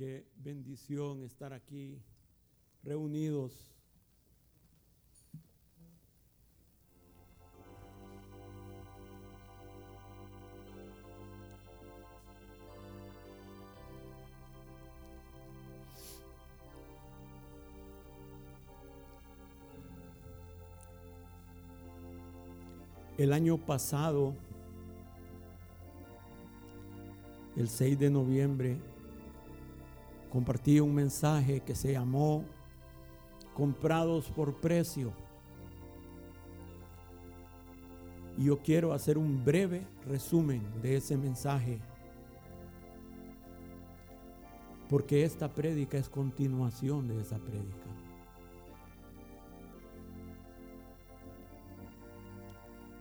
Qué bendición estar aquí reunidos. El año pasado, el 6 de noviembre, compartí un mensaje que se llamó Comprados por precio. Y yo quiero hacer un breve resumen de ese mensaje. Porque esta prédica es continuación de esa prédica.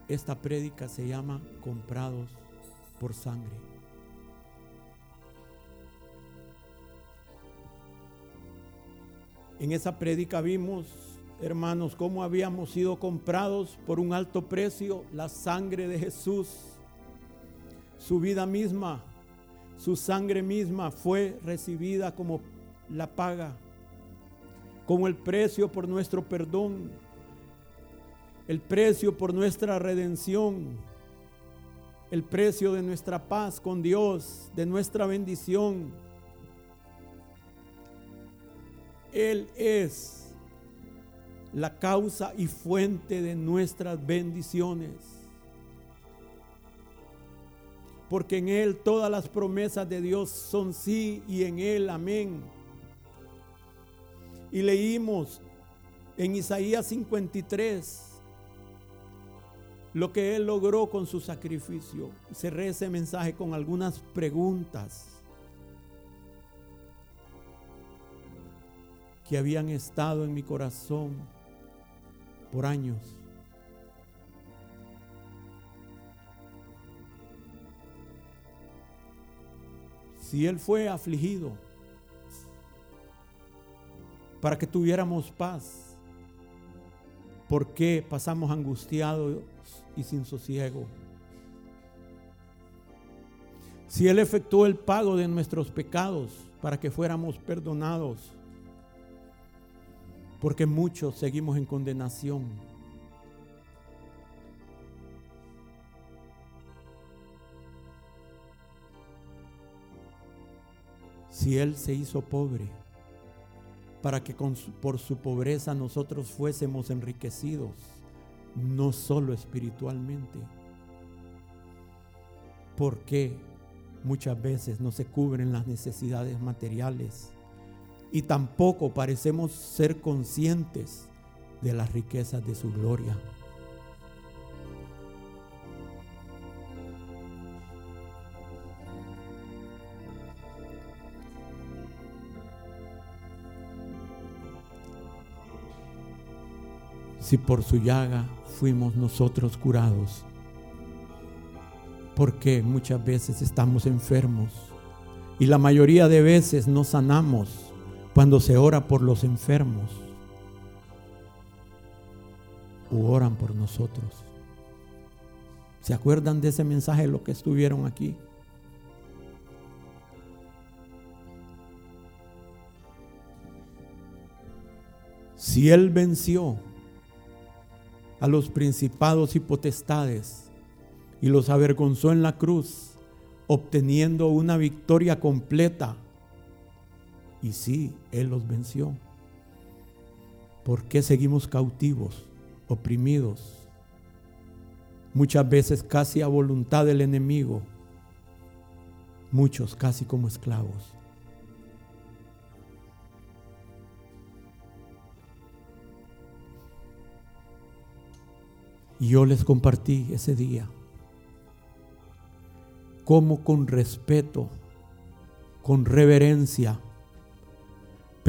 Esta prédica se llama Comprados por sangre. En esa prédica vimos, hermanos, cómo habíamos sido comprados por un alto precio, la sangre de Jesús. Su vida misma, su sangre misma fue recibida como la paga, como el precio por nuestro perdón, el precio por nuestra redención, el precio de nuestra paz con Dios, de nuestra bendición él es la causa y fuente de nuestras bendiciones. Porque en Él todas las promesas de Dios son sí y en Él amén. Y leímos en Isaías 53 lo que Él logró con su sacrificio. Cerré ese mensaje con algunas preguntas. Que habían estado en mi corazón por años. Si Él fue afligido para que tuviéramos paz, ¿por qué pasamos angustiados y sin sosiego? Si Él efectuó el pago de nuestros pecados para que fuéramos perdonados, porque muchos seguimos en condenación. Si Él se hizo pobre, para que por su pobreza nosotros fuésemos enriquecidos, no solo espiritualmente. Porque muchas veces no se cubren las necesidades materiales y tampoco parecemos ser conscientes de las riquezas de su gloria. Si por su llaga fuimos nosotros curados, porque muchas veces estamos enfermos y la mayoría de veces no sanamos cuando se ora por los enfermos o oran por nosotros. ¿Se acuerdan de ese mensaje, lo que estuvieron aquí? Si Él venció a los principados y potestades y los avergonzó en la cruz, obteniendo una victoria completa y sí, Él los venció. ¿Por qué seguimos cautivos, oprimidos? Muchas veces casi a voluntad del enemigo, muchos casi como esclavos. Y yo les compartí ese día cómo con respeto, con reverencia,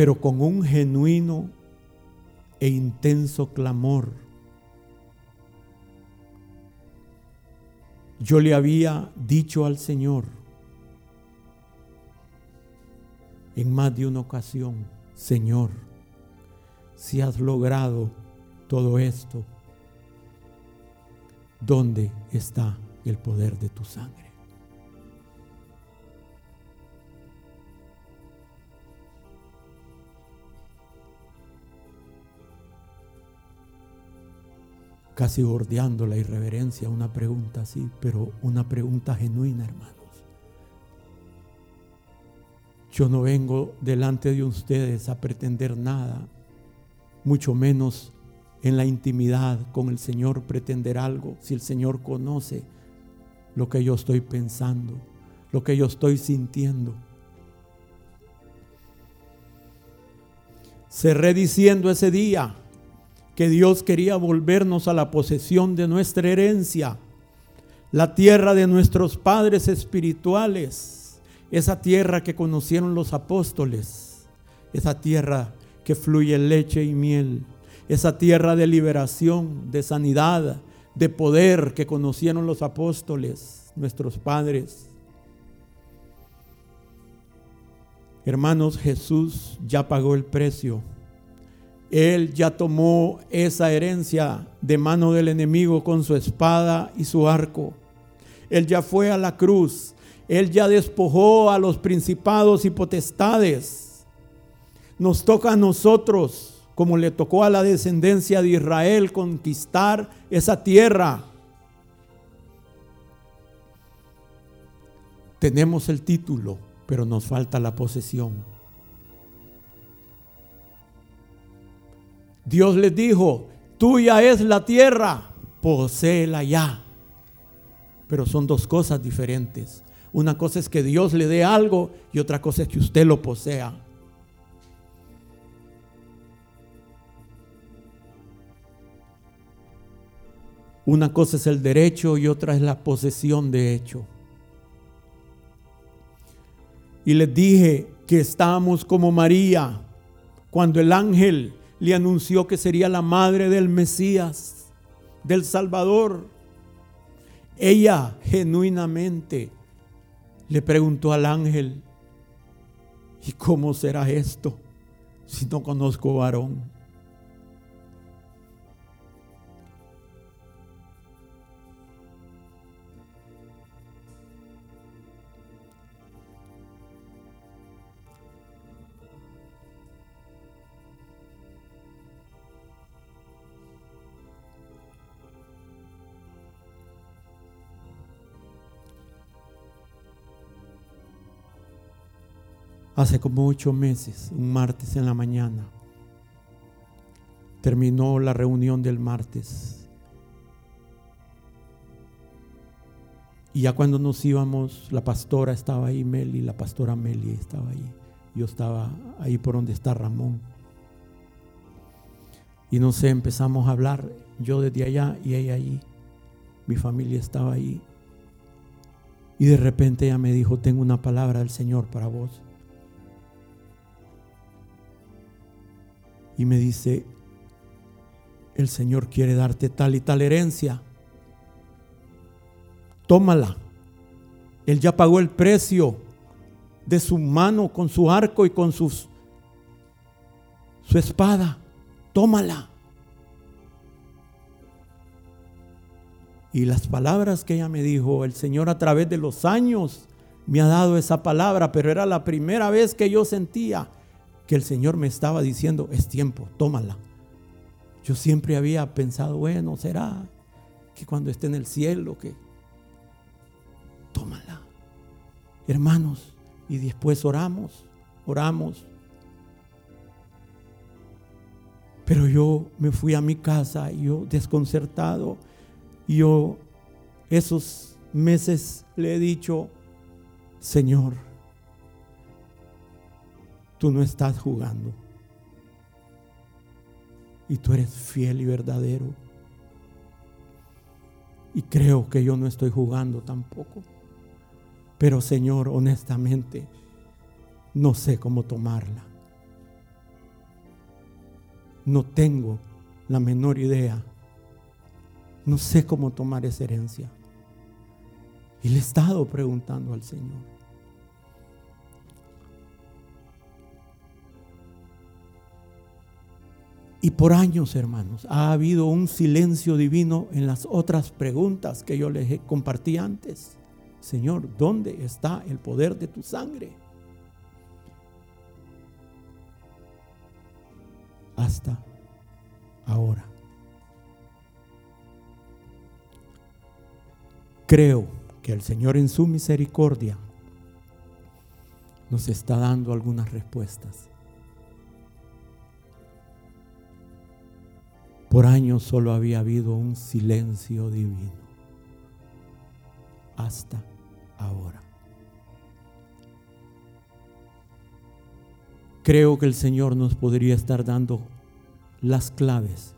pero con un genuino e intenso clamor. Yo le había dicho al Señor en más de una ocasión, Señor, si has logrado todo esto, ¿dónde está el poder de tu sangre? Casi bordeando la irreverencia, una pregunta así, pero una pregunta genuina, hermanos. Yo no vengo delante de ustedes a pretender nada, mucho menos en la intimidad con el Señor pretender algo, si el Señor conoce lo que yo estoy pensando, lo que yo estoy sintiendo. Cerré diciendo ese día que Dios quería volvernos a la posesión de nuestra herencia, la tierra de nuestros padres espirituales, esa tierra que conocieron los apóstoles, esa tierra que fluye leche y miel esa tierra de liberación, de sanidad, de poder que conocieron los apóstoles, nuestros padres. Hermanos, Jesús ya pagó el precio. Él ya tomó esa herencia de mano del enemigo con su espada y su arco. Él ya fue a la cruz. Él ya despojó a los principados y potestades. Nos toca a nosotros como le tocó a la descendencia de Israel conquistar esa tierra. Tenemos el título, pero nos falta la posesión. Dios les dijo, tuya es la tierra, poséela ya. Pero son dos cosas diferentes. Una cosa es que Dios le dé algo y otra cosa es que usted lo posea. Una cosa es el derecho y otra es la posesión de hecho. Y les dije que estábamos como María cuando el ángel le anunció que sería la madre del Mesías, del Salvador. Ella genuinamente le preguntó al ángel, ¿y cómo será esto si no conozco varón? Hace como ocho meses, un martes en la mañana. Terminó la reunión del martes. Y ya cuando nos íbamos, la pastora estaba ahí, Meli, la pastora Meli estaba ahí. Yo estaba ahí por donde está Ramón. Y no sé, empezamos a hablar, yo desde allá y ella allí. Mi familia estaba ahí. Y de repente ella me dijo, tengo una palabra del Señor para vos. Y me dice, el Señor quiere darte tal y tal herencia. Tómala. Él ya pagó el precio de su mano con su arco y con sus, su espada. Tómala. Y las palabras que ella me dijo, el Señor a través de los años me ha dado esa palabra, pero era la primera vez que yo sentía que el Señor me estaba diciendo, es tiempo, tómala. Yo siempre había pensado, bueno, será que cuando esté en el cielo, que tómala. Hermanos, y después oramos, oramos. Pero yo me fui a mi casa, yo desconcertado, yo esos meses le he dicho, Señor, Tú no estás jugando. Y tú eres fiel y verdadero. Y creo que yo no estoy jugando tampoco. Pero Señor, honestamente, no sé cómo tomarla. No tengo la menor idea. No sé cómo tomar esa herencia. Y le he estado preguntando al Señor. Y por años, hermanos, ha habido un silencio divino en las otras preguntas que yo les compartí antes. Señor, ¿dónde está el poder de tu sangre? Hasta ahora. creo que el Señor en su misericordia nos está dando algunas respuestas. Por años solo había habido un silencio divino. Hasta ahora. Creo que el Señor nos podría estar dando las claves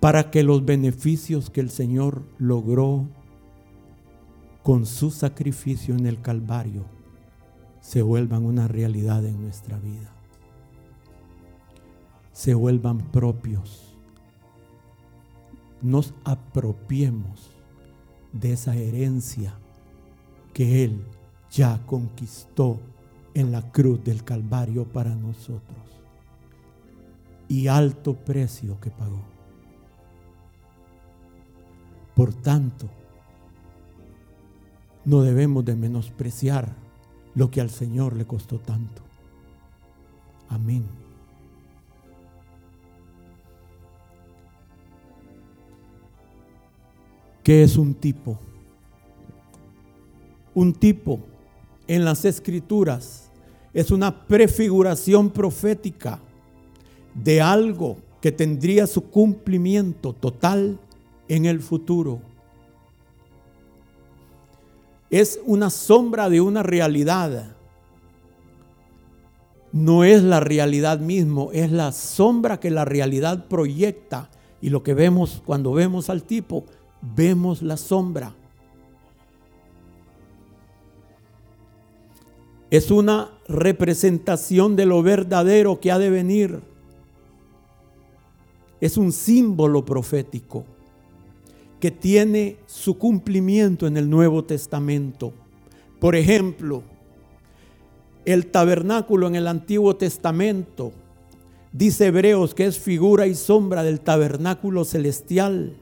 para que los beneficios que el Señor logró con su sacrificio en el Calvario se vuelvan una realidad en nuestra vida se vuelvan propios. Nos apropiemos de esa herencia que Él ya conquistó en la cruz del Calvario para nosotros. Y alto precio que pagó. Por tanto, no debemos de menospreciar lo que al Señor le costó tanto. Amén. ¿Qué es un tipo? Un tipo en las escrituras es una prefiguración profética de algo que tendría su cumplimiento total en el futuro. Es una sombra de una realidad. No es la realidad mismo, es la sombra que la realidad proyecta. Y lo que vemos cuando vemos al tipo vemos la sombra. Es una representación de lo verdadero que ha de venir. Es un símbolo profético que tiene su cumplimiento en el Nuevo Testamento. Por ejemplo, el tabernáculo en el Antiguo Testamento, dice Hebreos que es figura y sombra del tabernáculo celestial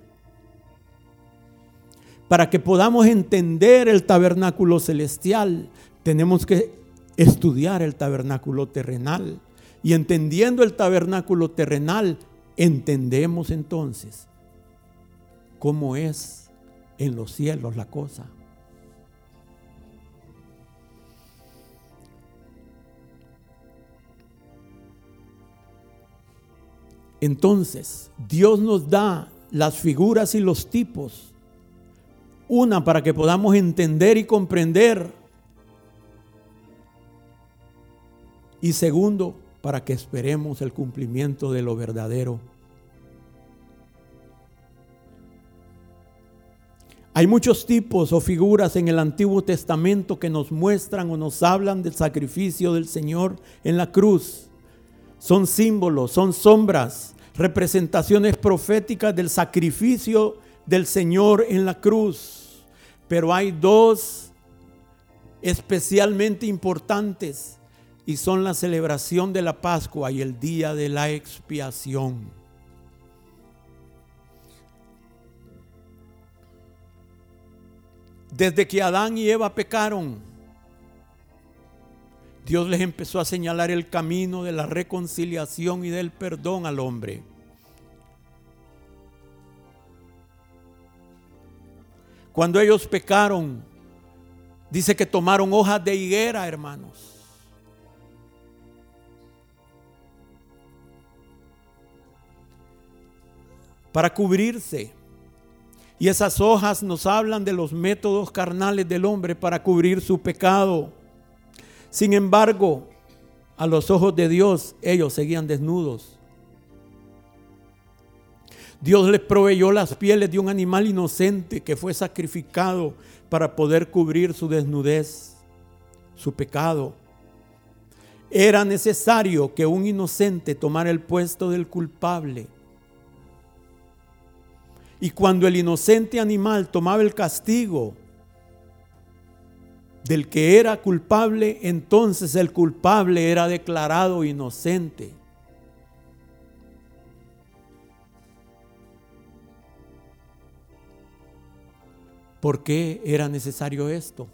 para que podamos entender el tabernáculo celestial, tenemos que estudiar el tabernáculo terrenal. Y entendiendo el tabernáculo terrenal, entendemos entonces cómo es en los cielos la cosa. Entonces, Dios nos da las figuras y los tipos una, para que podamos entender y comprender. Y segundo, para que esperemos el cumplimiento de lo verdadero. Hay muchos tipos o figuras en el Antiguo Testamento que nos muestran o nos hablan del sacrificio del Señor en la cruz. Son símbolos, son sombras, representaciones proféticas del sacrificio del Señor en la cruz. Pero hay dos especialmente importantes y son la celebración de la Pascua y el día de la expiación. Desde que Adán y Eva pecaron, Dios les empezó a señalar el camino de la reconciliación y del perdón al hombre. Cuando ellos pecaron, dice que tomaron hojas de higuera, hermanos. Para cubrirse. Y esas hojas nos hablan de los métodos carnales del hombre para cubrir su pecado. Sin embargo, a los ojos de Dios ellos seguían desnudos. Dios les proveyó las pieles de un animal inocente que fue sacrificado para poder cubrir su desnudez, su pecado. Era necesario que un inocente tomara el puesto del culpable. Y cuando el inocente animal tomaba el castigo del que era culpable, entonces el culpable era declarado inocente. ¿Por qué era necesario esto?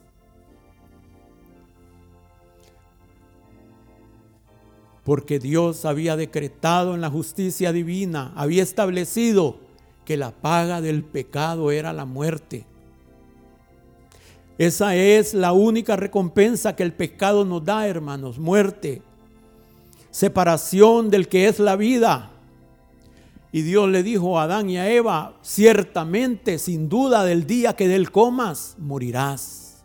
Porque Dios había decretado en la justicia divina, había establecido que la paga del pecado era la muerte. Esa es la única recompensa que el pecado nos da, hermanos, muerte, separación del que es la vida. Y Dios le dijo a Adán y a Eva, ciertamente, sin duda, del día que del comas, morirás.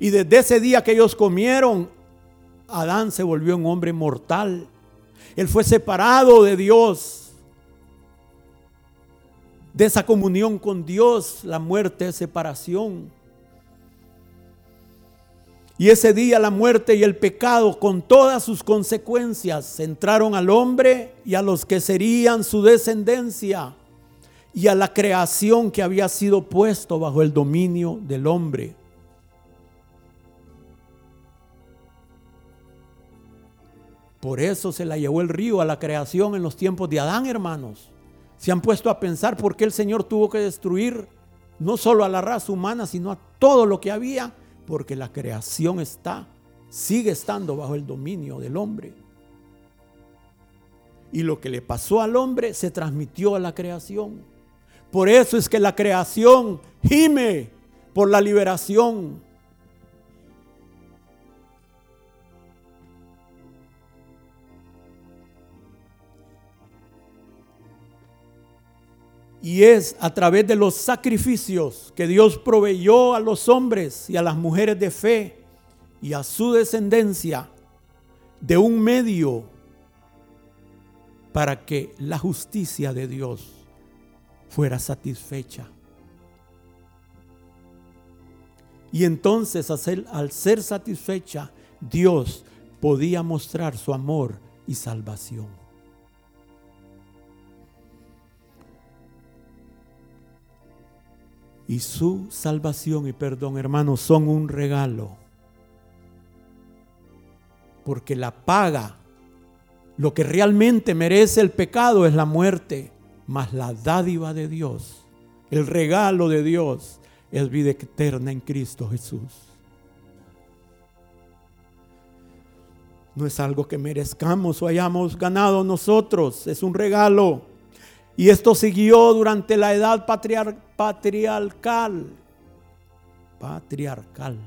Y desde ese día que ellos comieron, Adán se volvió un hombre mortal. Él fue separado de Dios. De esa comunión con Dios, la muerte es separación. Y ese día la muerte y el pecado con todas sus consecuencias entraron al hombre y a los que serían su descendencia y a la creación que había sido puesto bajo el dominio del hombre. Por eso se la llevó el río a la creación en los tiempos de Adán, hermanos. Se han puesto a pensar por qué el Señor tuvo que destruir no solo a la raza humana, sino a todo lo que había, porque la creación está, sigue estando bajo el dominio del hombre. Y lo que le pasó al hombre se transmitió a la creación. Por eso es que la creación gime por la liberación. Y es a través de los sacrificios que Dios proveyó a los hombres y a las mujeres de fe y a su descendencia de un medio para que la justicia de Dios fuera satisfecha. Y entonces al ser satisfecha, Dios podía mostrar su amor y salvación. Y su salvación y perdón, hermanos, son un regalo. Porque la paga, lo que realmente merece el pecado es la muerte, mas la dádiva de Dios, el regalo de Dios es vida eterna en Cristo Jesús. No es algo que merezcamos o hayamos ganado nosotros, es un regalo. Y esto siguió durante la edad patriarcal. Patriarcal.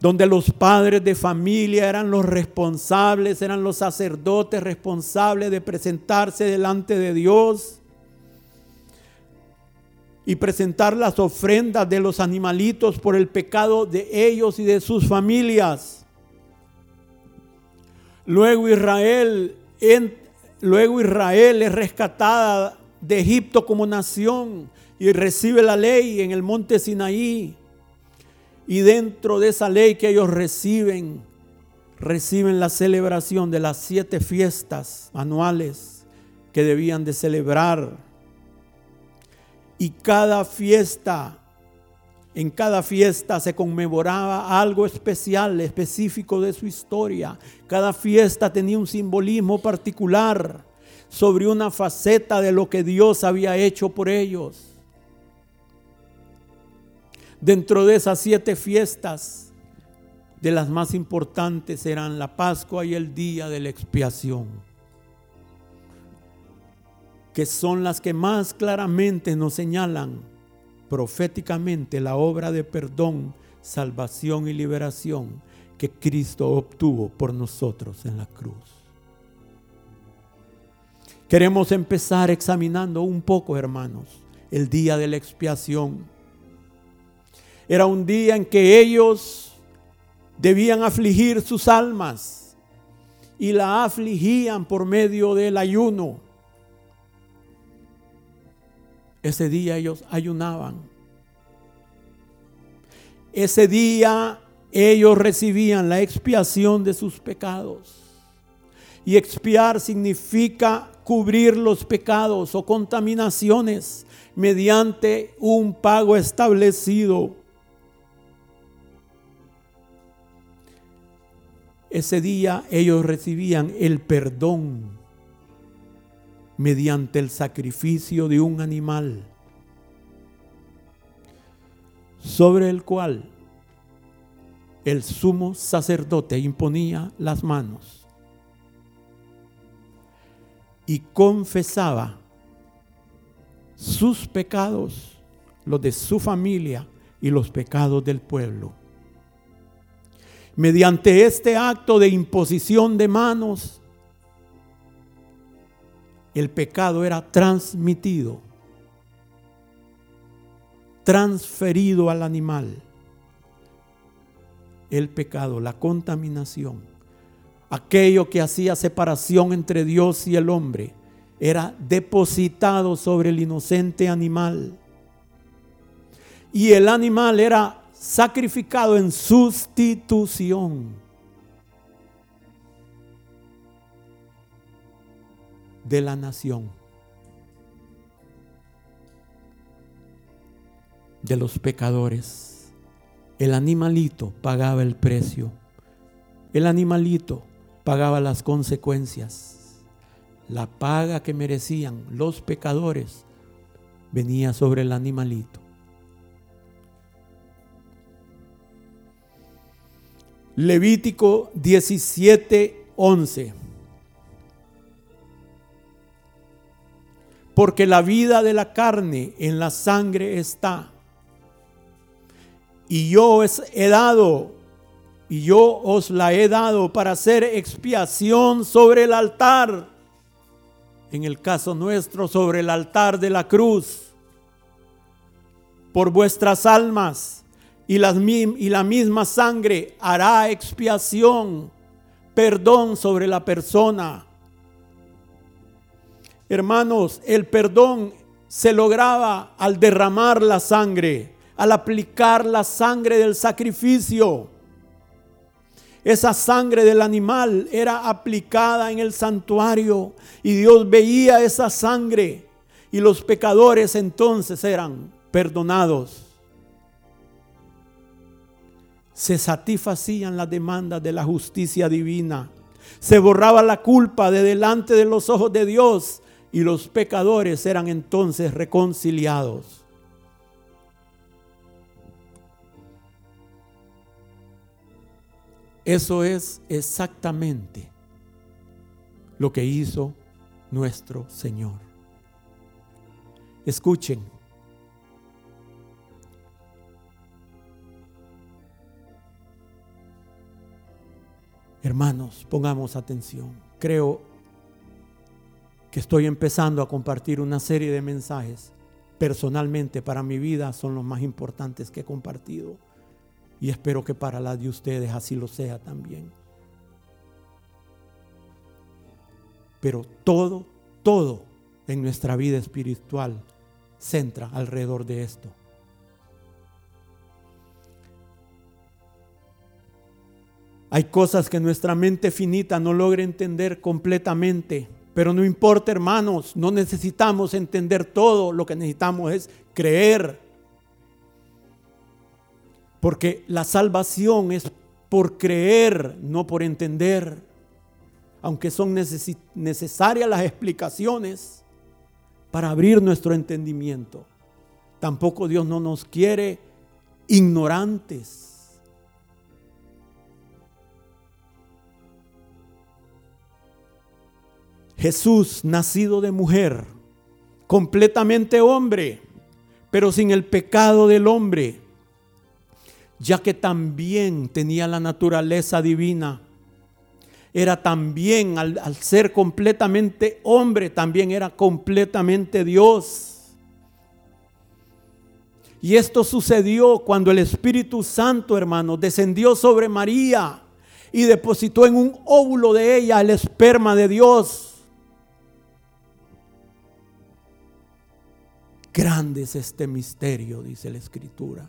Donde los padres de familia eran los responsables, eran los sacerdotes responsables de presentarse delante de Dios y presentar las ofrendas de los animalitos por el pecado de ellos y de sus familias. Luego Israel Luego Israel es rescatada de Egipto como nación y recibe la ley en el monte Sinaí. Y dentro de esa ley que ellos reciben, reciben la celebración de las siete fiestas anuales que debían de celebrar. Y cada fiesta en cada fiesta se conmemoraba algo especial, específico de su historia. Cada fiesta tenía un simbolismo particular sobre una faceta de lo que Dios había hecho por ellos. Dentro de esas siete fiestas, de las más importantes eran la Pascua y el día de la expiación, que son las que más claramente nos señalan proféticamente la obra de perdón, salvación y liberación que Cristo obtuvo por nosotros en la cruz. Queremos empezar examinando un poco, hermanos, el día de la expiación. Era un día en que ellos debían afligir sus almas y la afligían por medio del ayuno ese día ellos ayunaban. Ese día ellos recibían la expiación de sus pecados. Y expiar significa cubrir los pecados o contaminaciones mediante un pago establecido. Ese día ellos recibían el perdón mediante el sacrificio de un animal sobre el cual el sumo sacerdote imponía las manos. Y confesaba sus pecados, los de su familia y los pecados del pueblo. Mediante este acto de imposición de manos, el pecado era transmitido, transferido al animal. El pecado, la contaminación, aquello que hacía separación entre Dios y el hombre, era depositado sobre el inocente animal. Y el animal era sacrificado en sustitución de la nación, de los pecadores. El animalito pagaba el precio. El animalito pagaba las consecuencias. La paga que merecían los pecadores venía sobre el animalito. Levítico 17, 11. Porque la vida de la carne en la sangre está. Y yo he dado, y yo os la he dado para hacer expiación sobre el altar. En el caso nuestro, sobre el altar de la cruz. Por vuestras almas. Y, las, y la misma sangre hará expiación, perdón sobre la persona Hermanos, el perdón se lograba al derramar la sangre, al aplicar la sangre del sacrificio. Esa sangre del animal era aplicada en el santuario y Dios veía esa sangre y los pecadores entonces eran perdonados. Se satisfacían las demandas de la justicia divina. Se borraba la culpa de delante de los ojos de Dios y los pecadores eran entonces reconciliados. Eso es exactamente lo que hizo nuestro Señor. Escuchen. Hermanos, pongamos atención. Creo que estoy empezando a compartir una serie de mensajes personalmente para mi vida son los más importantes que he compartido. Y espero que para la de ustedes así lo sea también. Pero todo, todo en nuestra vida espiritual centra alrededor de esto. Hay cosas que nuestra mente finita no logra entender completamente pero no importa, hermanos, no necesitamos entender todo, lo que necesitamos es creer. Porque la salvación es por creer, no por entender. Aunque son necesarias las explicaciones para abrir nuestro entendimiento. Tampoco Dios no nos quiere ignorantes. Jesús, nacido de mujer, completamente hombre, pero sin el pecado del hombre, ya que también tenía la naturaleza divina. Era también, al, al ser completamente hombre, también era completamente Dios. Y esto sucedió cuando el Espíritu Santo, hermano, descendió sobre María y depositó en un óvulo de ella el esperma de Dios. Grande es este misterio, dice la Escritura.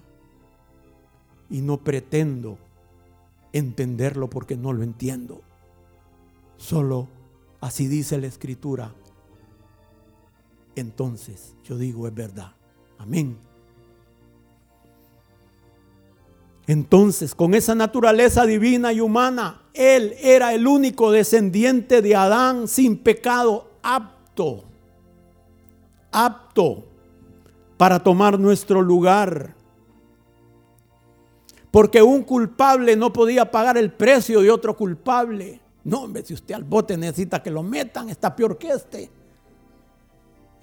Y no pretendo entenderlo porque no lo entiendo. Solo así dice la Escritura. Entonces yo digo es verdad. Amén. Entonces, con esa naturaleza divina y humana, Él era el único descendiente de Adán sin pecado, apto, apto para tomar nuestro lugar. Porque un culpable no podía pagar el precio de otro culpable. No, hombre, si usted al bote necesita que lo metan, está peor que este.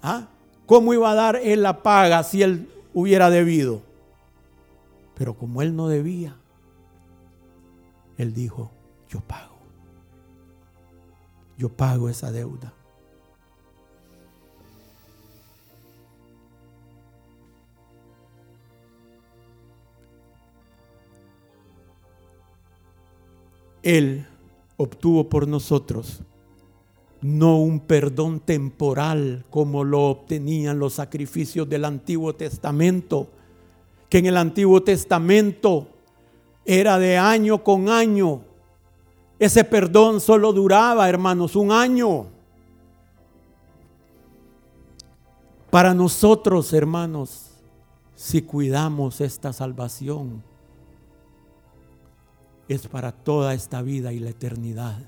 ¿Ah? ¿Cómo iba a dar él la paga si él hubiera debido? Pero como él no debía, él dijo, yo pago. Yo pago esa deuda. Él obtuvo por nosotros no un perdón temporal como lo obtenían los sacrificios del Antiguo Testamento, que en el Antiguo Testamento era de año con año. Ese perdón solo duraba, hermanos, un año. Para nosotros, hermanos, si cuidamos esta salvación, es para toda esta vida y la eternidad.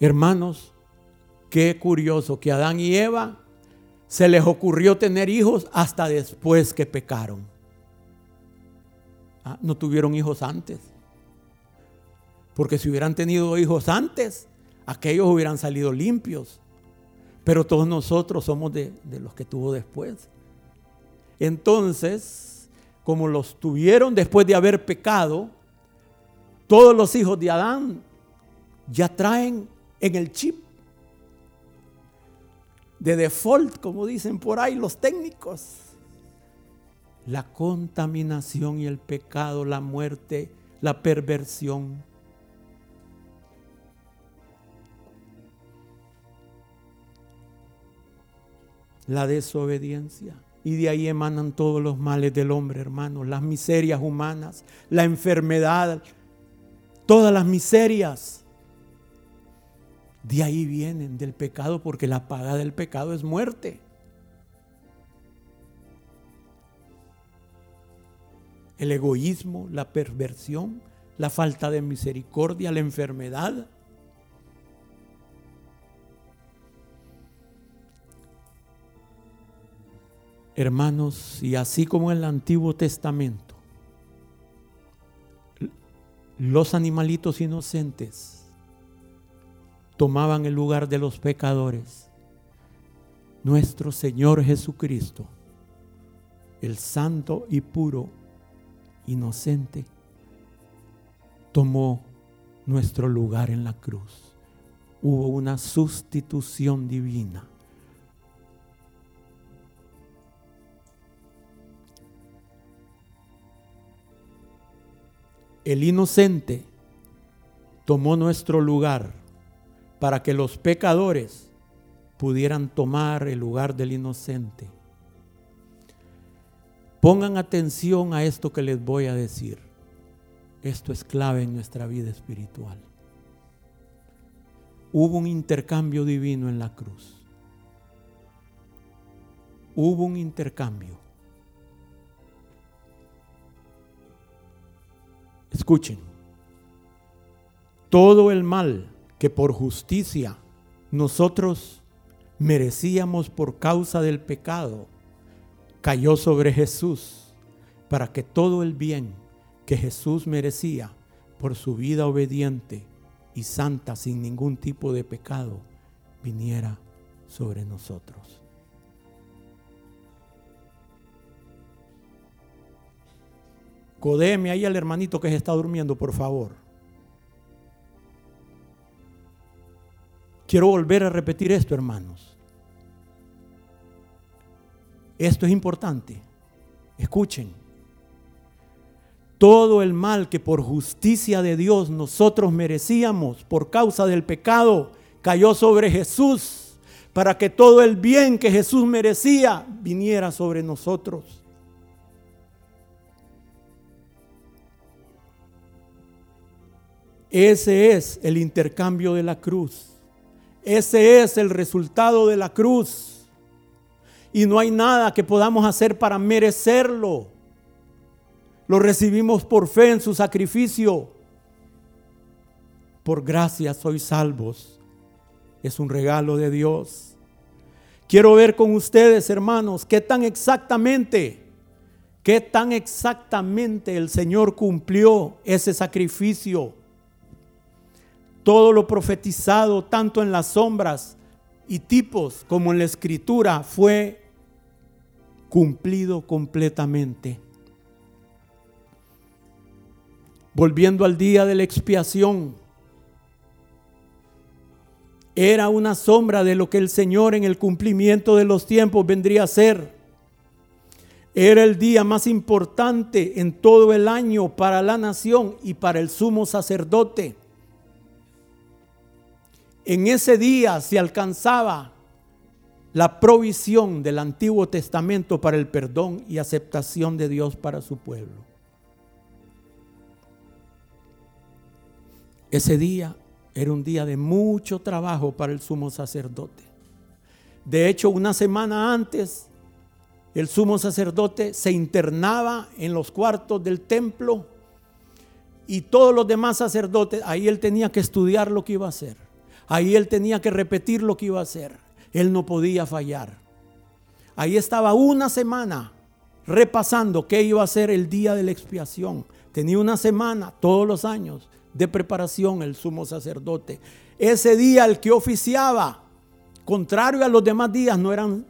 Hermanos, qué curioso que Adán y Eva se les ocurrió tener hijos hasta después que pecaron. Ah, no tuvieron hijos antes. Porque si hubieran tenido hijos antes, aquellos hubieran salido limpios. Pero todos nosotros somos de, de los que tuvo después. Entonces, como los tuvieron después de haber pecado, todos los hijos de Adán ya traen en el chip de default, como dicen por ahí los técnicos. La contaminación y el pecado, la muerte, la perversión. La desobediencia. Y de ahí emanan todos los males del hombre, hermanos, las miserias humanas, la enfermedad, todas las miserias. De ahí vienen del pecado porque la paga del pecado es muerte. El egoísmo, la perversión, la falta de misericordia, la enfermedad. Hermanos, y así como en el Antiguo Testamento, los animalitos inocentes tomaban el lugar de los pecadores. Nuestro Señor Jesucristo, el santo y puro, inocente, tomó nuestro lugar en la cruz. Hubo una sustitución divina. El inocente tomó nuestro lugar para que los pecadores pudieran tomar el lugar del inocente. Pongan atención a esto que les voy a decir. Esto es clave en nuestra vida espiritual. Hubo un intercambio divino en la cruz. Hubo un intercambio. Escuchen. Todo el mal que por justicia nosotros merecíamos por causa del pecado, cayó sobre Jesús para que todo el bien que Jesús merecía por su vida obediente y santa sin ningún tipo de pecado viniera sobre nosotros. Codeme ahí al hermanito que se está durmiendo, por favor. Quiero volver a repetir esto, hermanos. Esto es importante. Escuchen. Todo el mal que por justicia de Dios nosotros merecíamos por causa del pecado cayó sobre Jesús para que todo el bien que Jesús merecía viniera sobre nosotros. Ese es el intercambio de la cruz. Ese es el resultado de la cruz. Y no hay nada que podamos hacer para merecerlo. Lo recibimos por fe en su sacrificio. Por gracia sois salvos es un regalo de Dios. Quiero ver con ustedes, hermanos, qué tan exactamente, qué tan exactamente el Señor cumplió ese sacrificio. Todo lo profetizado, tanto en las sombras y tipos como en la escritura, fue cumplido completamente. Volviendo al día de la expiación, era una sombra de lo que el Señor en el cumplimiento de los tiempos vendría a ser. Era el día más importante en todo el año para la nación y para el sumo sacerdote. En ese día se alcanzaba la provisión del Antiguo Testamento para el perdón y aceptación de Dios para su pueblo. Ese día era un día de mucho trabajo para el sumo sacerdote. De hecho, una semana antes, el sumo sacerdote se internaba en los cuartos del templo y todos los demás sacerdotes, ahí él tenía que estudiar lo que iba a hacer. Ahí él tenía que repetir lo que iba a hacer. Él no podía fallar. Ahí estaba una semana repasando qué iba a hacer el día de la expiación. Tenía una semana todos los años de preparación el sumo sacerdote. Ese día el que oficiaba, contrario a los demás días, no eran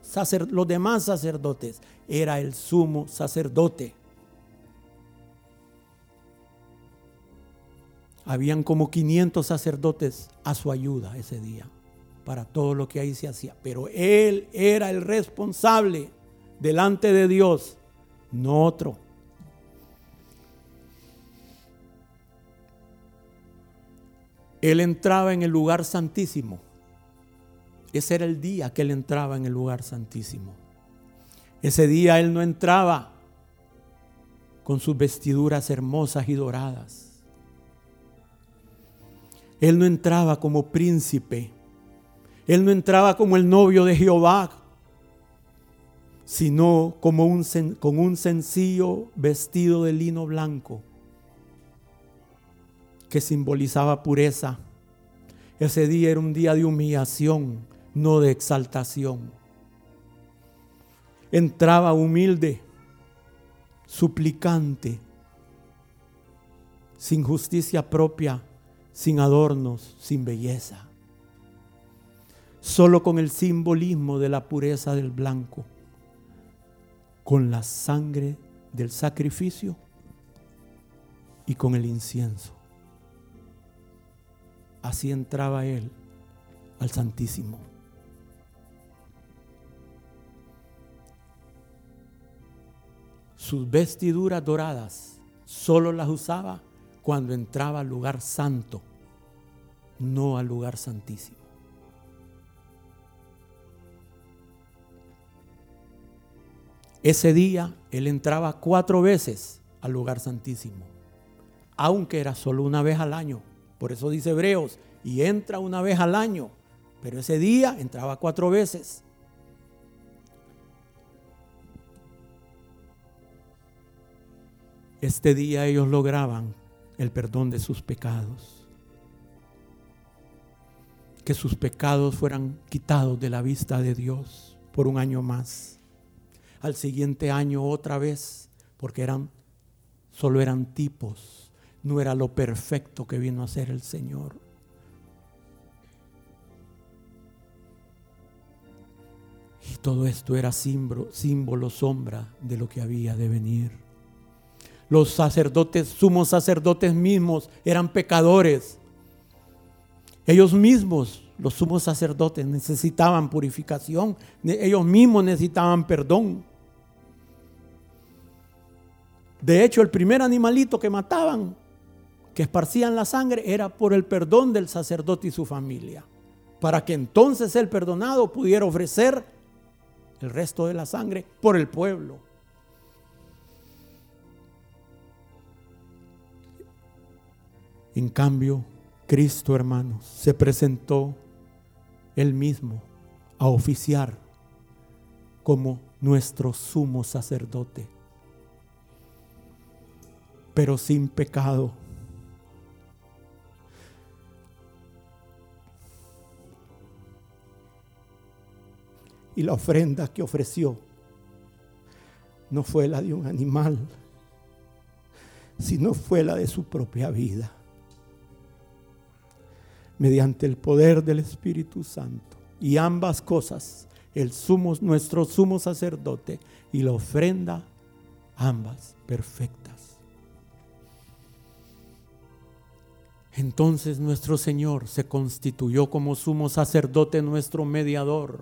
los demás sacerdotes, era el sumo sacerdote. Habían como 500 sacerdotes a su ayuda ese día para todo lo que ahí se hacía. Pero él era el responsable delante de Dios, no otro. Él entraba en el lugar santísimo. Ese era el día que él entraba en el lugar santísimo. Ese día él no entraba con sus vestiduras hermosas y doradas. Él no entraba como príncipe. Él no entraba como el novio de Jehová, sino como un, con un sencillo vestido de lino blanco que simbolizaba pureza. Ese día era un día de humillación, no de exaltación. Entraba humilde, suplicante, sin justicia propia, sin adornos, sin belleza. Solo con el simbolismo de la pureza del blanco, con la sangre del sacrificio y con el incienso. Así entraba él al Santísimo. Sus vestiduras doradas solo las usaba cuando entraba al lugar santo, no al lugar santísimo. Ese día él entraba cuatro veces al lugar santísimo, aunque era solo una vez al año. Por eso dice Hebreos, y entra una vez al año, pero ese día entraba cuatro veces. Este día ellos lograban el perdón de sus pecados. Que sus pecados fueran quitados de la vista de Dios por un año más. Al siguiente año otra vez, porque eran solo eran tipos no era lo perfecto que vino a ser el Señor. Y todo esto era símbolo, símbolo, sombra de lo que había de venir. Los sacerdotes, sumos sacerdotes mismos, eran pecadores. Ellos mismos, los sumos sacerdotes, necesitaban purificación. Ellos mismos necesitaban perdón. De hecho, el primer animalito que mataban que esparcían la sangre era por el perdón del sacerdote y su familia, para que entonces el perdonado pudiera ofrecer el resto de la sangre por el pueblo. En cambio, Cristo, hermanos, se presentó él mismo a oficiar como nuestro sumo sacerdote, pero sin pecado Y la ofrenda que ofreció no fue la de un animal, sino fue la de su propia vida. Mediante el poder del Espíritu Santo. Y ambas cosas, el sumo, nuestro sumo sacerdote y la ofrenda, ambas perfectas. Entonces nuestro Señor se constituyó como sumo sacerdote nuestro mediador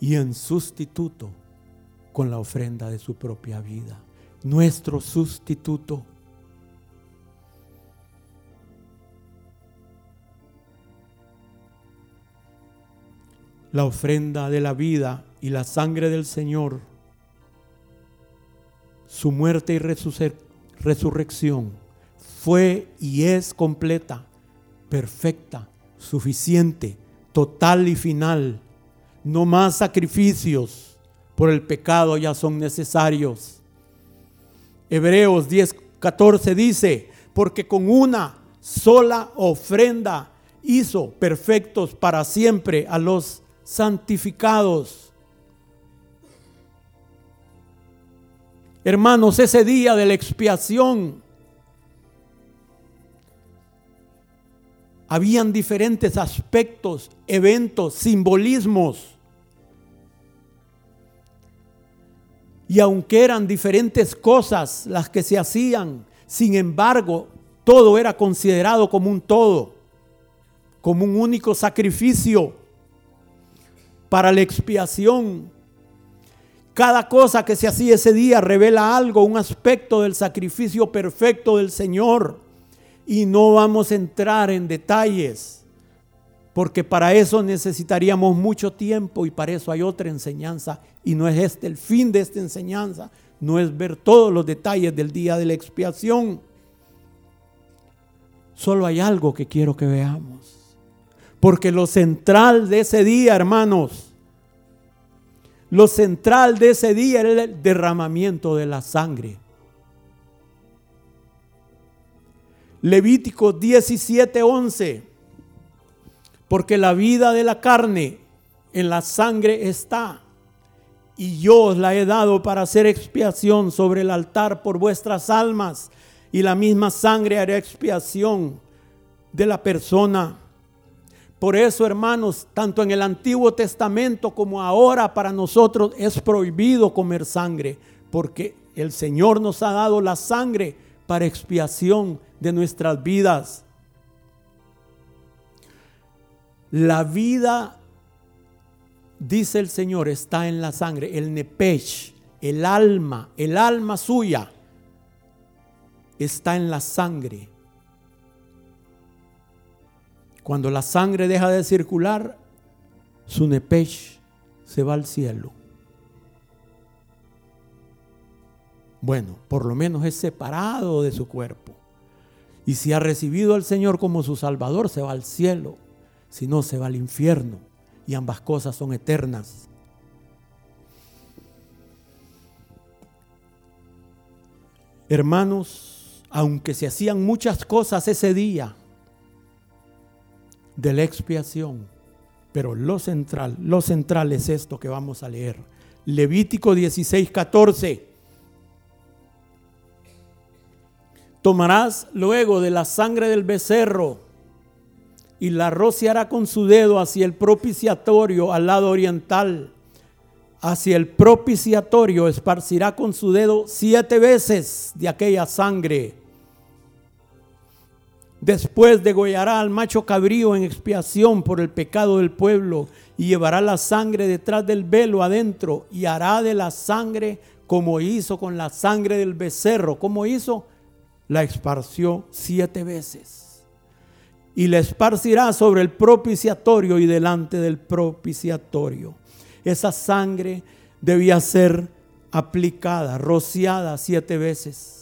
y en sustituto con la ofrenda de su propia vida. Nuestro sustituto. La ofrenda de la vida y la sangre del Señor, su muerte y resurrección fue y es completa, perfecta, suficiente, total y final no más sacrificios por el pecado ya son necesarios. Hebreos 10, 14 dice, porque con una sola ofrenda hizo perfectos para siempre a los santificados. Hermanos, ese día de la expiación habían diferentes aspectos, eventos, simbolismos Y aunque eran diferentes cosas las que se hacían, sin embargo, todo era considerado como un todo, como un único sacrificio para la expiación. Cada cosa que se hacía ese día revela algo, un aspecto del sacrificio perfecto del Señor. Y no vamos a entrar en detalles porque para eso necesitaríamos mucho tiempo y para eso hay otra enseñanza y no es este el fin de esta enseñanza, no es ver todos los detalles del día de la expiación. Solo hay algo que quiero que veamos. Porque lo central de ese día, hermanos, lo central de ese día era el derramamiento de la sangre. Levítico 17:11 porque la vida de la carne en la sangre está, y yo os la he dado para hacer expiación sobre el altar por vuestras almas, y la misma sangre hará expiación de la persona. Por eso, hermanos, tanto en el Antiguo Testamento como ahora para nosotros es prohibido comer sangre, porque el Señor nos ha dado la sangre para expiación de nuestras vidas. La vida, dice el Señor, está en la sangre, el nepech, el alma, el alma suya está en la sangre. Cuando la sangre deja de circular, su nepech se va al cielo. Bueno, por lo menos es separado de su cuerpo. Y si ha recibido al Señor como su Salvador, se va al cielo si no se va al infierno y ambas cosas son eternas. Hermanos, aunque se hacían muchas cosas ese día de la expiación, pero lo central, lo central es esto que vamos a leer. Levítico 16, 14. Tomarás luego de la sangre del becerro y la rociará con su dedo hacia el propiciatorio al lado oriental. Hacia el propiciatorio esparcirá con su dedo siete veces de aquella sangre. Después degollará al macho cabrío en expiación por el pecado del pueblo y llevará la sangre detrás del velo adentro y hará de la sangre como hizo con la sangre del becerro. como hizo? La esparció siete veces y la esparcirá sobre el propiciatorio y delante del propiciatorio. Esa sangre debía ser aplicada, rociada siete veces.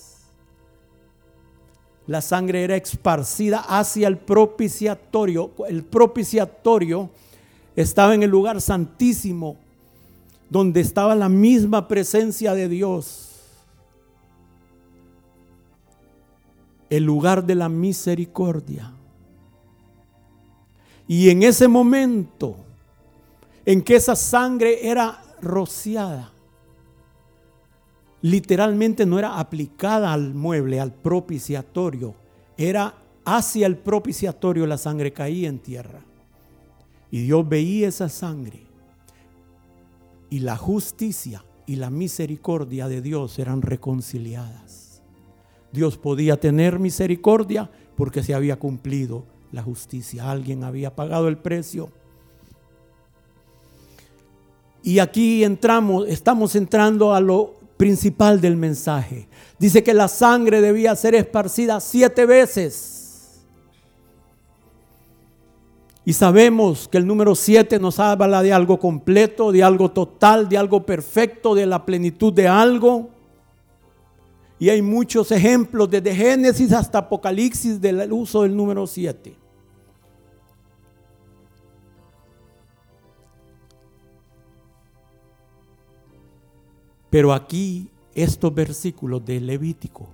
La sangre era esparcida hacia el propiciatorio. El propiciatorio estaba en el lugar santísimo, donde estaba la misma presencia de Dios. El lugar de la misericordia. Y en ese momento en que esa sangre era rociada. Literalmente no era aplicada al mueble, al propiciatorio. Era hacia el propiciatorio la sangre caía en tierra. Y Dios veía esa sangre. Y la justicia y la misericordia de Dios eran reconciliadas. Dios podía tener misericordia porque se había cumplido la justicia. Alguien había pagado el precio. Y aquí entramos, estamos entrando a lo principal del mensaje. Dice que la sangre debía ser esparcida siete veces. Y sabemos que el número siete nos habla de algo completo, de algo total, de algo perfecto, de la plenitud de algo. Y hay muchos ejemplos desde Génesis hasta Apocalipsis del uso del número siete. Pero aquí estos versículos de Levítico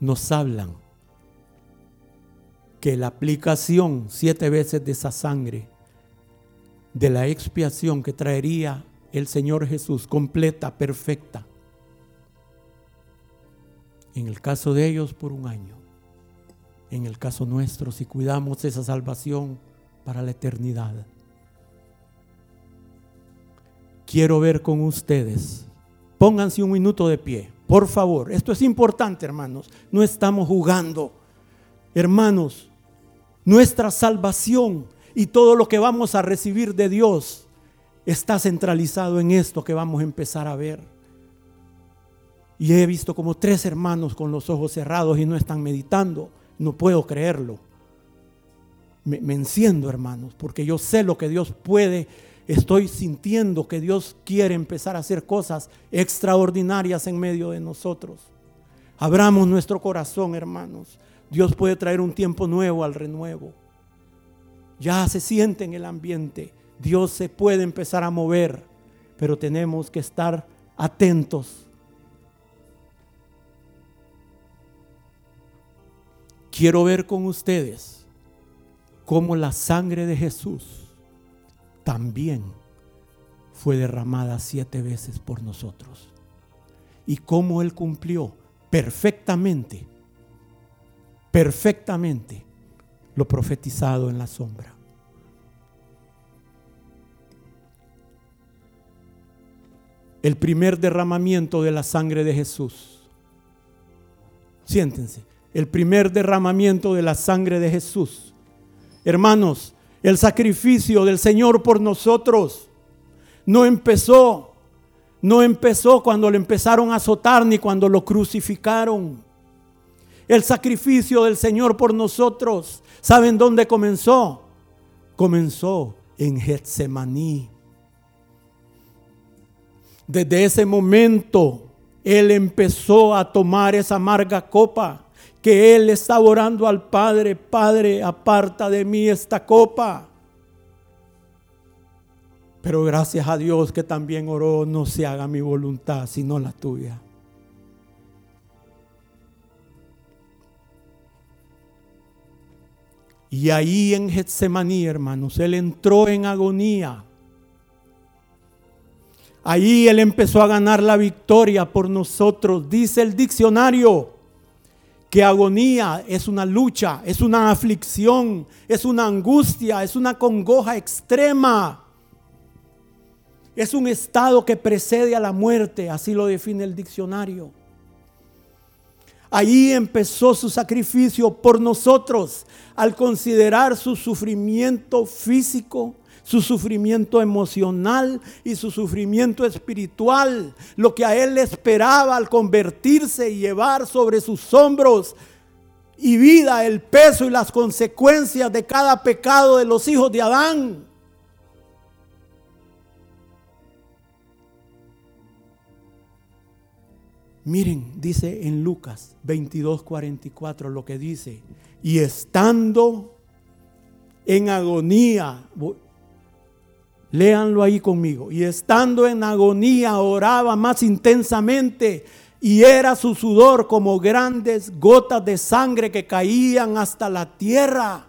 nos hablan que la aplicación siete veces de esa sangre, de la expiación que traería el Señor Jesús, completa, perfecta, en el caso de ellos por un año, en el caso nuestro, si cuidamos esa salvación para la eternidad. Quiero ver con ustedes Pónganse un minuto de pie, por favor. Esto es importante, hermanos. No estamos jugando. Hermanos, nuestra salvación y todo lo que vamos a recibir de Dios está centralizado en esto que vamos a empezar a ver. Y he visto como tres hermanos con los ojos cerrados y no están meditando. No puedo creerlo. Me, me enciendo, hermanos, porque yo sé lo que Dios puede estoy sintiendo que Dios quiere empezar a hacer cosas extraordinarias en medio de nosotros. Abramos nuestro corazón, hermanos. Dios puede traer un tiempo nuevo al renuevo. Ya se siente en el ambiente. Dios se puede empezar a mover, pero tenemos que estar atentos. Quiero ver con ustedes cómo la sangre de Jesús también fue derramada siete veces por nosotros. Y cómo Él cumplió perfectamente, perfectamente lo profetizado en la sombra. El primer derramamiento de la sangre de Jesús. Siéntense, el primer derramamiento de la sangre de Jesús. Hermanos, el sacrificio del Señor por nosotros no empezó, no empezó cuando le empezaron a azotar ni cuando lo crucificaron. El sacrificio del Señor por nosotros, ¿saben dónde comenzó? Comenzó en Getsemaní. Desde ese momento, Él empezó a tomar esa amarga copa que él estaba orando al Padre, Padre, aparta de mí esta copa. Pero gracias a Dios que también oró, no se haga mi voluntad, sino la tuya. Y ahí en Getsemaní, hermanos, él entró en agonía. Ahí él empezó a ganar la victoria por nosotros. Dice el diccionario que agonía es una lucha, es una aflicción, es una angustia, es una congoja extrema. Es un estado que precede a la muerte, así lo define el diccionario. Ahí empezó su sacrificio por nosotros al considerar su sufrimiento físico, su sufrimiento emocional y su sufrimiento espiritual, lo que a él esperaba al convertirse y llevar sobre sus hombros y vida el peso y las consecuencias de cada pecado de los hijos de Adán. Miren, dice en Lucas 22, 44 lo que dice, y estando en agonía, Léanlo ahí conmigo. Y estando en agonía oraba más intensamente y era su sudor como grandes gotas de sangre que caían hasta la tierra.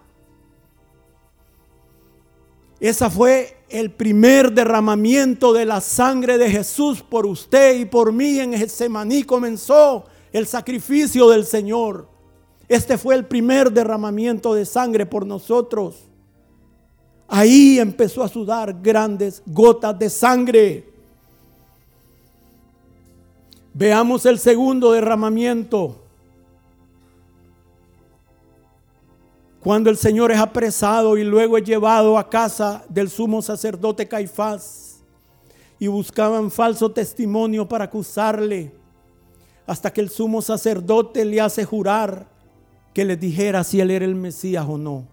Esa fue el primer derramamiento de la sangre de Jesús por usted y por mí en Getsemaní comenzó el sacrificio del Señor. Este fue el primer derramamiento de sangre por nosotros. Ahí empezó a sudar grandes gotas de sangre. Veamos el segundo derramamiento. Cuando el Señor es apresado y luego es llevado a casa del sumo sacerdote Caifás y buscaban falso testimonio para acusarle, hasta que el sumo sacerdote le hace jurar que le dijera si él era el Mesías o no.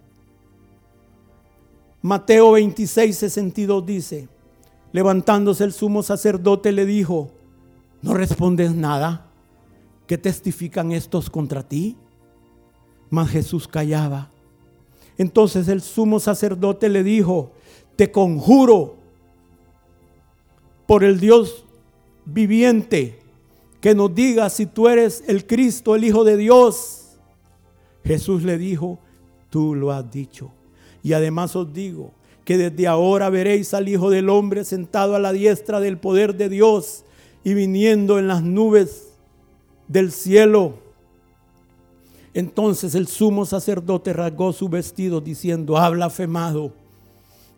Mateo 26, 62 dice, levantándose el sumo sacerdote le dijo, ¿no respondes nada? ¿Qué testifican estos contra ti? Mas Jesús callaba. Entonces el sumo sacerdote le dijo, te conjuro por el Dios viviente que nos diga si tú eres el Cristo, el Hijo de Dios. Jesús le dijo, tú lo has dicho. Y además os digo que desde ahora veréis al Hijo del Hombre sentado a la diestra del poder de Dios y viniendo en las nubes del cielo. Entonces el sumo sacerdote rasgó su vestido diciendo, habla afemado,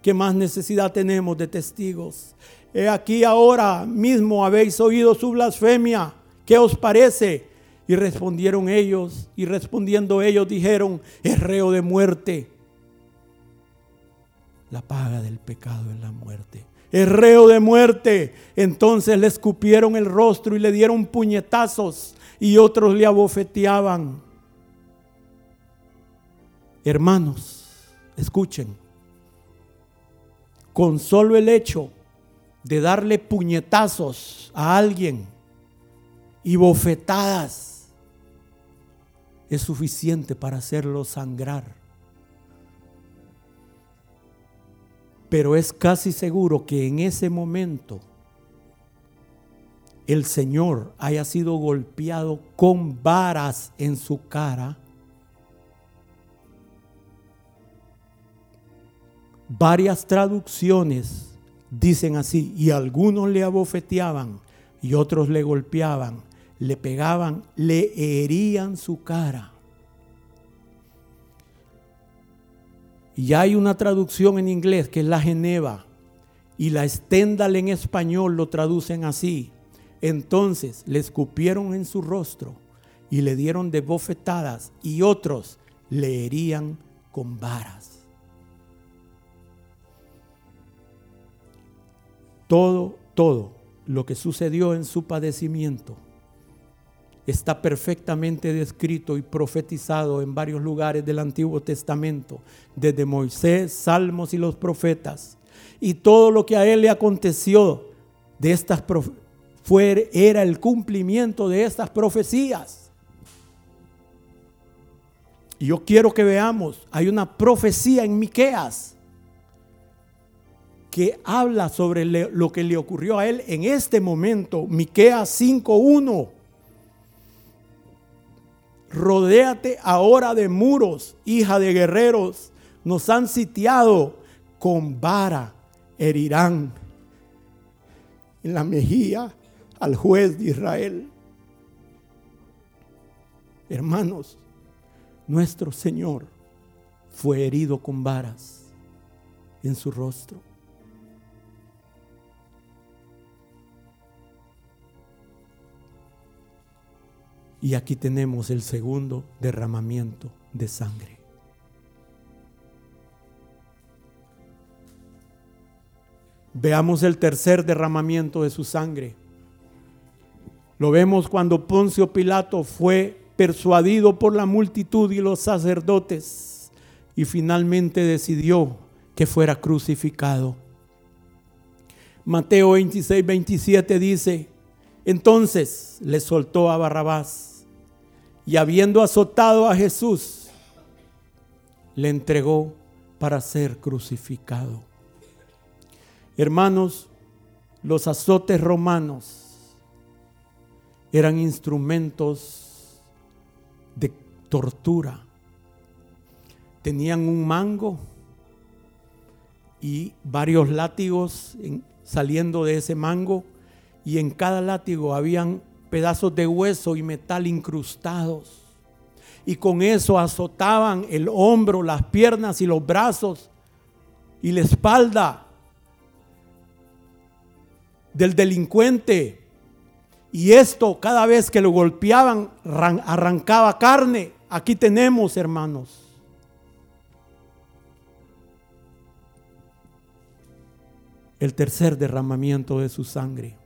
¿qué más necesidad tenemos de testigos? He aquí ahora mismo habéis oído su blasfemia, ¿qué os parece? Y respondieron ellos, y respondiendo ellos dijeron, es reo de muerte. La paga del pecado es la muerte. Es de muerte. Entonces le escupieron el rostro y le dieron puñetazos y otros le abofeteaban. Hermanos, escuchen, con solo el hecho de darle puñetazos a alguien y bofetadas es suficiente para hacerlo sangrar. Pero es casi seguro que en ese momento el Señor haya sido golpeado con varas en su cara Varias traducciones dicen así, y algunos le abofeteaban y otros le golpeaban, le pegaban, le herían su cara. Y hay una traducción en inglés que es la Geneva y la Stendhal en español lo traducen así. Entonces le escupieron en su rostro y le dieron de bofetadas y otros le herían con varas. Todo, todo lo que sucedió en su padecimiento está perfectamente descrito y profetizado en varios lugares del Antiguo Testamento, desde Moisés, Salmos y los profetas. Y todo lo que a él le aconteció de estas fue, era el cumplimiento de estas profecías. Y yo quiero que veamos, hay una profecía en Miqueas que habla sobre lo que le ocurrió a él en este momento. Miqueas 5:1. Rodéate ahora de muros, hija de guerreros. Nos han sitiado con vara, herirán en la mejilla al juez de Israel. Hermanos, nuestro Señor fue herido con varas en su rostro. Y aquí tenemos el segundo derramamiento de sangre. Veamos el tercer derramamiento de su sangre. Lo vemos cuando Poncio Pilato fue persuadido por la multitud y los sacerdotes y finalmente decidió que fuera crucificado. Mateo 26, 27 dice, entonces le soltó a Barrabás y habiendo azotado a Jesús, le entregó para ser crucificado. Hermanos, los azotes romanos eran instrumentos de tortura. Tenían un mango y varios látigos saliendo de ese mango y en cada látigo habían pedazos de hueso y metal incrustados. Y con eso azotaban el hombro, las piernas y los brazos y la espalda del delincuente. Y esto cada vez que lo golpeaban arrancaba carne. Aquí tenemos, hermanos. El tercer derramamiento de su sangre.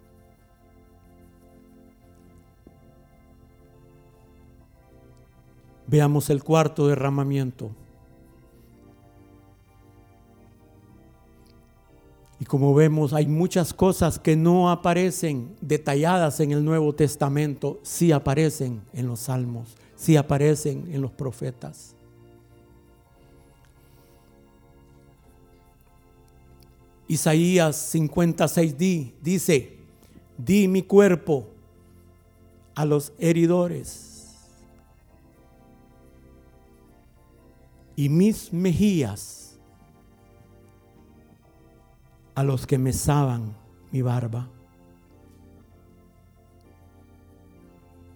Veamos el cuarto derramamiento. Y como vemos, hay muchas cosas que no aparecen detalladas en el Nuevo Testamento, sí aparecen en los salmos, sí aparecen en los profetas. Isaías 56 di, dice, di mi cuerpo a los heridores y mis mejillas a los que mesaban mi barba.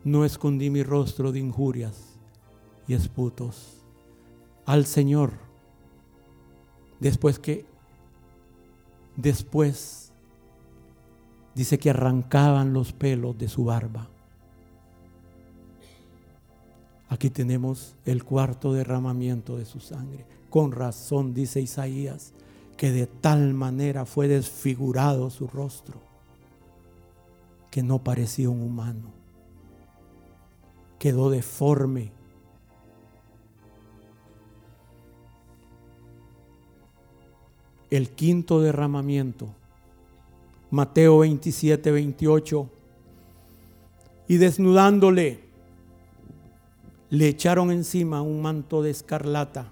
No escondí mi rostro de injurias y esputos al Señor. Después que, después, dice que arrancaban los pelos de su barba. Aquí tenemos el cuarto derramamiento de su sangre. Con razón, dice Isaías, que de tal manera fue desfigurado su rostro que no parecía un humano. Quedó deforme. El quinto derramamiento, Mateo 27, 28, y desnudándole, le echaron encima un manto de escarlata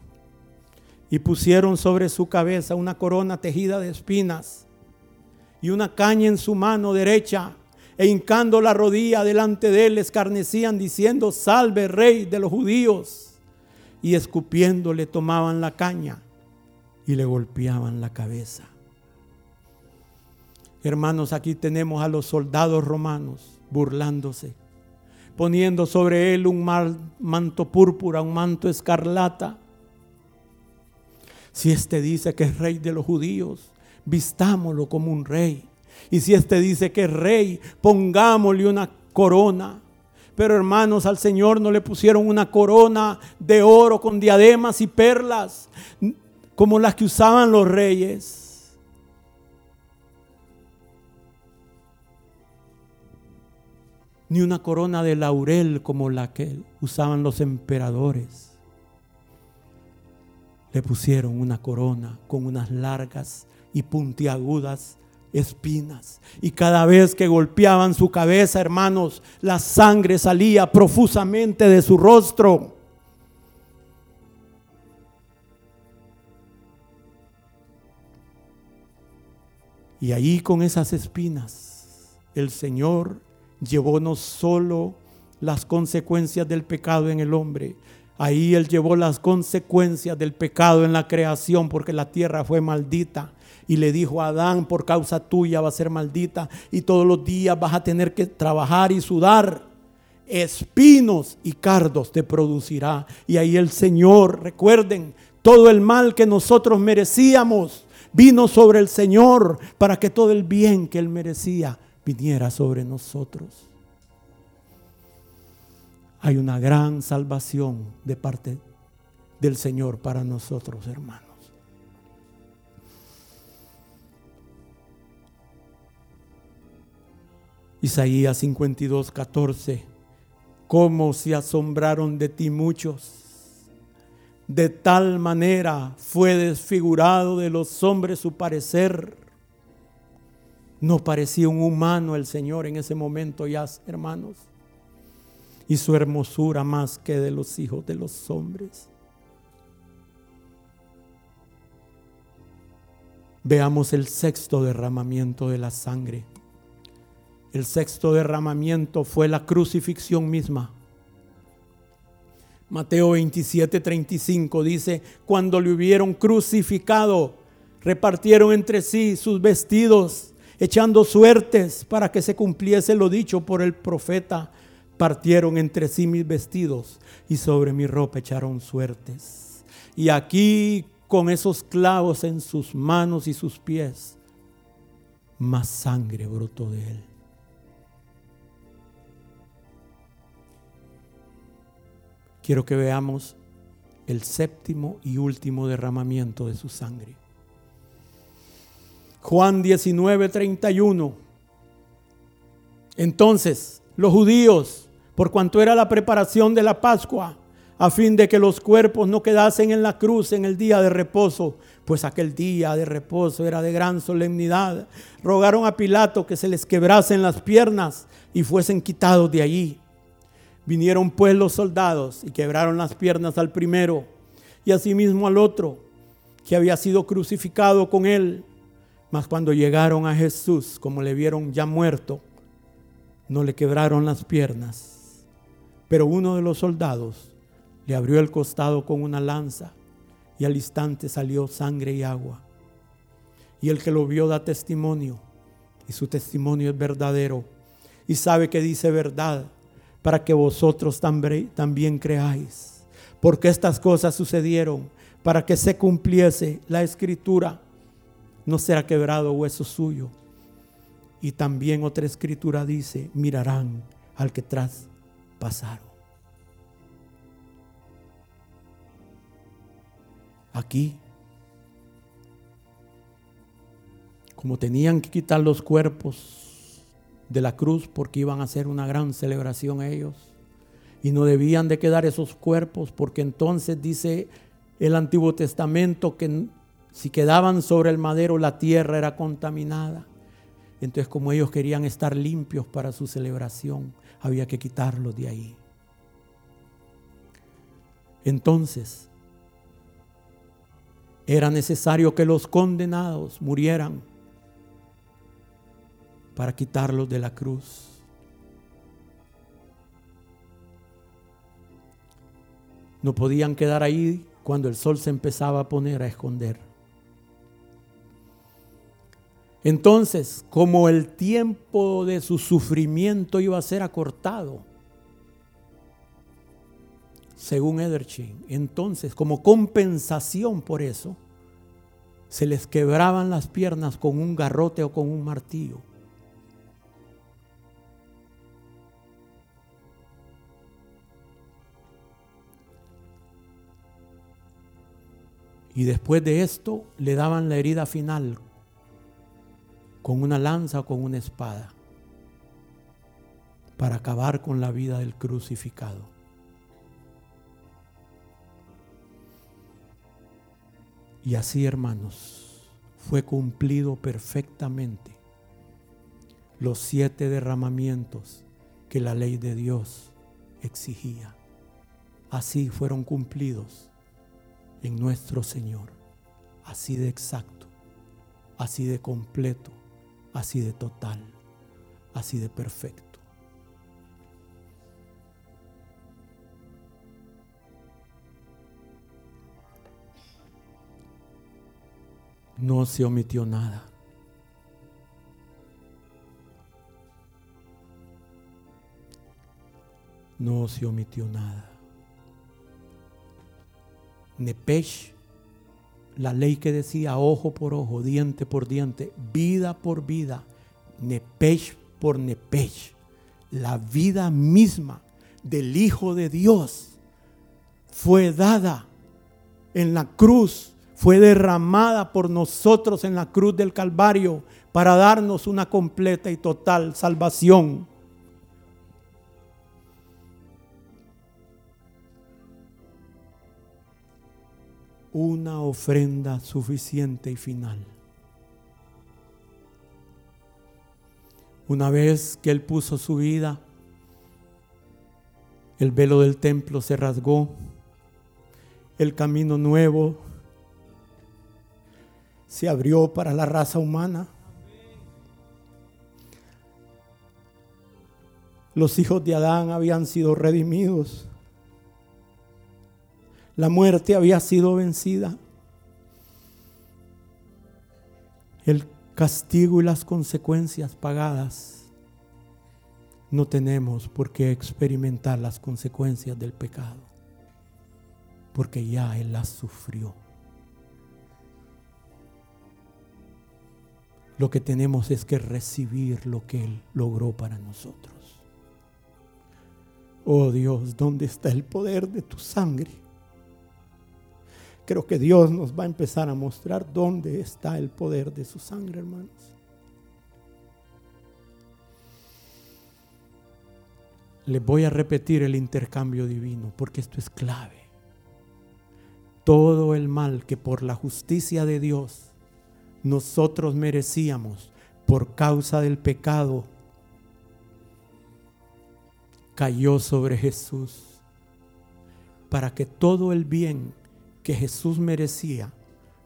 y pusieron sobre su cabeza una corona tejida de espinas y una caña en su mano derecha e hincando la rodilla delante de él escarnecían diciendo, salve rey de los judíos. Y escupiéndole tomaban la caña y le golpeaban la cabeza. Hermanos, aquí tenemos a los soldados romanos burlándose, poniendo sobre él un manto púrpura, un manto escarlata si éste dice que es rey de los judíos, vistámoslo como un rey. Y si éste dice que es rey, pongámosle una corona. Pero hermanos, al Señor no le pusieron una corona de oro con diademas y perlas, como las que usaban los reyes. Ni una corona de laurel como la que usaban los emperadores le pusieron una corona con unas largas y puntiagudas espinas. Y cada vez que golpeaban su cabeza, hermanos, la sangre salía profusamente de su rostro. Y ahí con esas espinas, el Señor llevó no solo las consecuencias del pecado en el hombre, Ahí Él llevó las consecuencias del pecado en la creación porque la tierra fue maldita. Y le dijo a Adán, por causa tuya va a ser maldita y todos los días vas a tener que trabajar y sudar. Espinos y cardos te producirá. Y ahí el Señor, recuerden, todo el mal que nosotros merecíamos vino sobre el Señor para que todo el bien que Él merecía viniera sobre nosotros hay una gran salvación de parte del Señor para nosotros, hermanos. Isaías 52, 14. Cómo se asombraron de ti muchos. De tal manera fue desfigurado de los hombres su parecer. No parecía un humano el Señor en ese momento ya, hermanos y su hermosura más que de los hijos de los hombres. Veamos el sexto derramamiento de la sangre. El sexto derramamiento fue la crucifixión misma. Mateo 27, 35 dice, cuando le hubieron crucificado, repartieron entre sí sus vestidos, echando suertes para que se cumpliese lo dicho por el profeta. Partieron entre sí mis vestidos y sobre mi ropa echaron suertes. Y aquí con esos clavos en sus manos y sus pies, más sangre brotó de él. Quiero que veamos el séptimo y último derramamiento de su sangre. Juan 19, 31. Entonces los judíos, por cuanto era la preparación de la Pascua, a fin de que los cuerpos no quedasen en la cruz en el día de reposo, pues aquel día de reposo era de gran solemnidad, rogaron a Pilato que se les quebrasen las piernas y fuesen quitados de allí. Vinieron pues los soldados y quebraron las piernas al primero y asimismo al otro, que había sido crucificado con él. Mas cuando llegaron a Jesús, como le vieron ya muerto, no le quebraron las piernas. Pero uno de los soldados le abrió el costado con una lanza y al instante salió sangre y agua. Y el que lo vio da testimonio y su testimonio es verdadero y sabe que dice verdad para que vosotros también creáis. Porque estas cosas sucedieron para que se cumpliese la escritura. No será quebrado hueso suyo. Y también otra escritura dice, mirarán al que tras pasaron. Aquí, como tenían que quitar los cuerpos de la cruz porque iban a hacer una gran celebración ellos. Y no debían de quedar esos cuerpos porque entonces dice el Antiguo Testamento que si quedaban sobre el madero la tierra era contaminada. Entonces como ellos querían estar limpios para su celebración, había que quitarlos de ahí. Entonces era necesario que los condenados murieran para quitarlos de la cruz. No podían quedar ahí cuando el sol se empezaba a poner a esconder. Entonces, como el tiempo de su sufrimiento iba a ser acortado, según Edershin, entonces, como compensación por eso, se les quebraban las piernas con un garrote o con un martillo. Y después de esto le daban la herida final con una lanza o con una espada para acabar con la vida del crucificado. Y así, hermanos, fue cumplido perfectamente los siete derramamientos que la ley de Dios exigía. Así fueron cumplidos en nuestro Señor. Así de exacto, así de completo, así de total, así de perfecto. No se omitió nada. No se omitió nada. Nepesh, la ley que decía ojo por ojo, diente por diente, vida por vida, Nepesh por Nepesh, la vida misma del Hijo de Dios fue dada en la cruz, fue derramada por nosotros en la cruz del Calvario para darnos una completa y total salvación. Una ofrenda suficiente y final. Una vez que Él puso su vida, el velo del templo se rasgó, el camino nuevo se abrió para la raza humana. Los hijos de Adán habían sido redimidos. La muerte había sido vencida. el castigo y las consecuencias pagadas, no tenemos por qué experimentar las consecuencias del pecado, porque ya Él las sufrió. Lo que tenemos es que recibir lo que Él logró para nosotros. Oh Dios, ¿dónde está el poder de tu sangre? Creo que Dios nos va a empezar a mostrar dónde está el poder de su sangre, hermanos. Les voy a repetir el intercambio divino porque esto es clave. Todo el mal que por la justicia de Dios nosotros merecíamos por causa del pecado cayó sobre Jesús para que todo el bien que Jesús merecía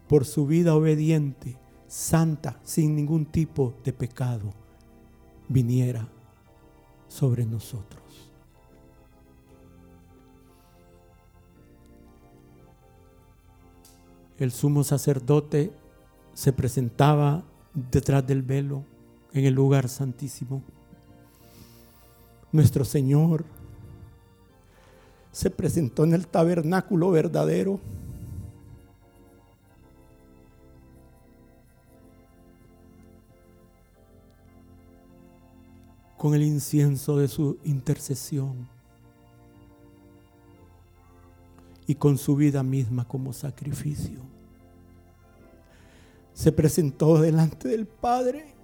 por su vida obediente, santa, sin ningún tipo de pecado, viniera sobre nosotros. El sumo sacerdote se presentaba detrás del velo en el lugar santísimo. Nuestro Señor se presentó en el tabernáculo verdadero. Con el incienso de su intercesión y con su vida misma como sacrificio se presentó delante del Padre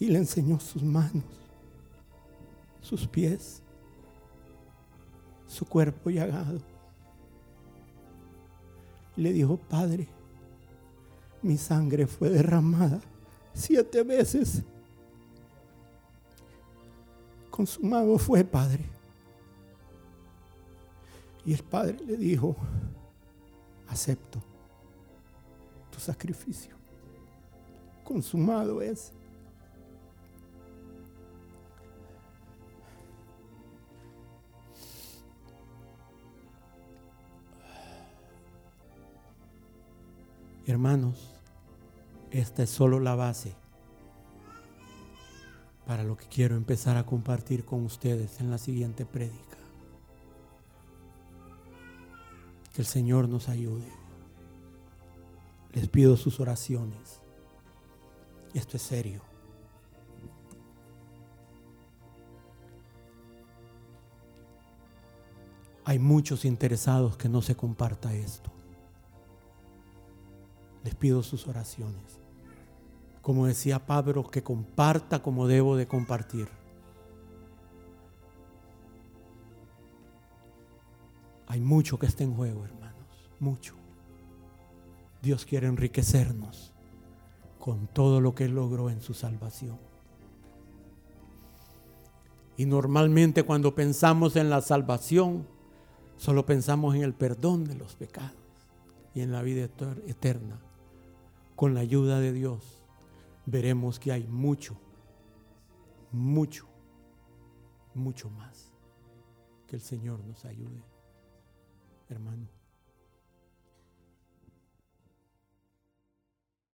y le enseñó sus manos, sus pies, su cuerpo llagado. Le dijo, Padre, mi sangre fue derramada siete veces. Consumado fue, Padre. Y el Padre le dijo, acepto sacrificio. Consumado es. Hermanos, esta es solo la base para lo que quiero empezar a compartir con ustedes en la siguiente prédica. Que el Señor nos ayude les pido sus oraciones. Esto es serio. Hay muchos interesados que no se comparta esto. Les pido sus oraciones. Como decía Pablo, que comparta como debo de compartir. Hay mucho que está en juego, hermanos. Mucho. Dios quiere enriquecernos con todo lo que logró en su salvación. Y normalmente cuando pensamos en la salvación, solo pensamos en el perdón de los pecados y en la vida eterna. Con la ayuda de Dios veremos que hay mucho, mucho, mucho más. Que el Señor nos ayude, hermano.